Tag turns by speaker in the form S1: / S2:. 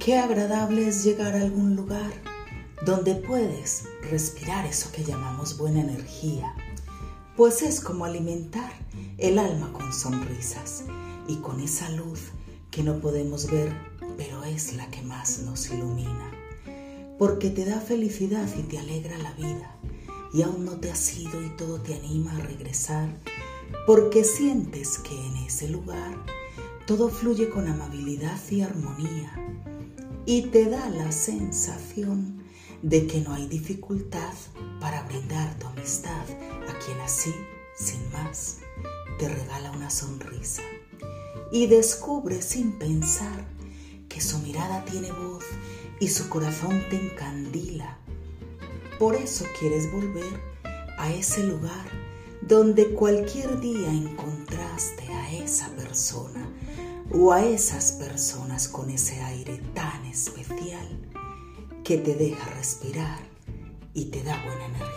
S1: Qué agradable es llegar a algún lugar donde puedes respirar eso que llamamos buena energía, pues es como alimentar el alma con sonrisas y con esa luz que no podemos ver, pero es la que más nos ilumina, porque te da felicidad y te alegra la vida, y aún no te has ido y todo te anima a regresar, porque sientes que en ese lugar todo fluye con amabilidad y armonía, y te da la sensación de que no hay dificultad para brindar tu amistad a quien así, sin más, te regala una sonrisa. Y descubre sin pensar que su mirada tiene voz y su corazón te encandila. Por eso quieres volver a ese lugar donde cualquier día encontraste a esa persona o a esas personas con ese aire tan especial que te deja respirar y te da buena energía.